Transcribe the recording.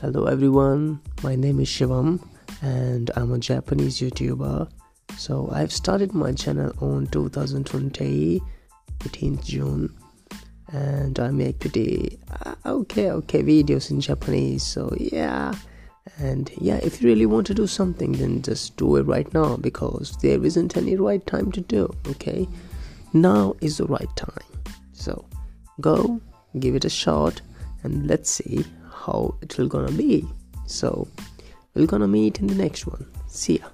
Hello everyone, my name is Shivam and I'm a Japanese YouTuber. So I've started my channel on 2020 18th June and I make pretty uh, okay okay videos in Japanese. So yeah, and yeah, if you really want to do something, then just do it right now because there isn't any right time to do. Okay, now is the right time. So go give it a shot and let's see how it will gonna be. So we're gonna meet in the next one. See ya